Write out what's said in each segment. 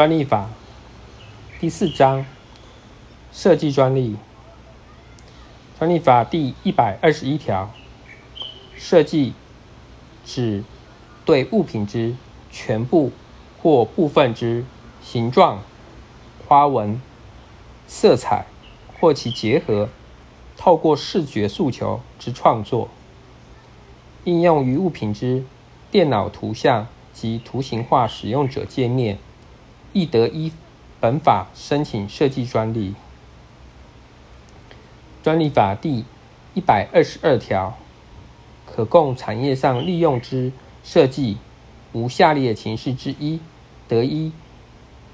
专利法第四章设计专利。专利法第一百二十一条，设计指对物品之全部或部分之形状、花纹、色彩或其结合，透过视觉诉求之创作，应用于物品之电脑图像及图形化使用者界面。亦得依本法申请设计专利。专利法第一百二十二条，可供产业上利用之设计，无下列情形之一，得依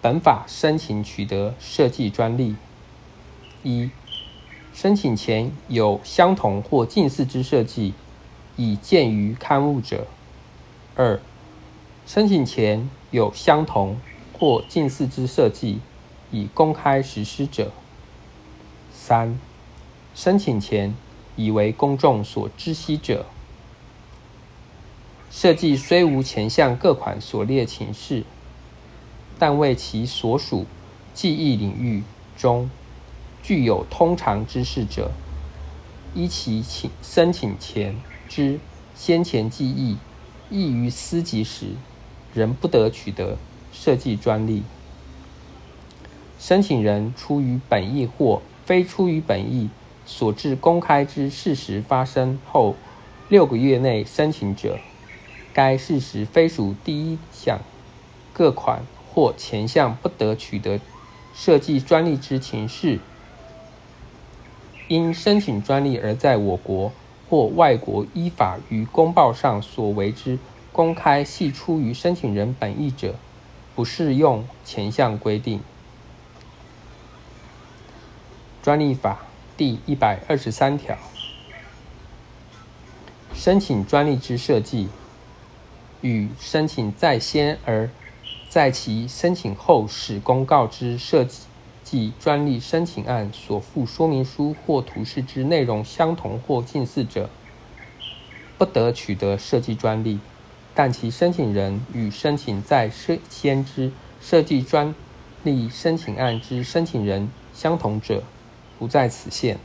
本法申请取得设计专利：一、申请前有相同或近似之设计，已见于刊物者；二、申请前有相同。或近似之设计已公开实施者；三、申请前已为公众所知悉者。设计虽无前项各款所列情事，但为其所属技艺领域中具有通常知识者，依其请申请前之先前技艺易于思及时，仍不得取得。设计专利，申请人出于本意或非出于本意所致公开之事实发生后六个月内申请者，该事实非属第一项各款或前项不得取得设计专利之情事，因申请专利而在我国或外国依法于公报上所为之公开系出于申请人本意者。不适用前项规定。专利法第一百二十三条，申请专利之设计，与申请在先而在其申请后使公告之设计专利申请案所附说明书或图示之内容相同或近似者，不得取得设计专利。但其申请人与申请在先之设计专利申请案之申请人相同者，不在此限。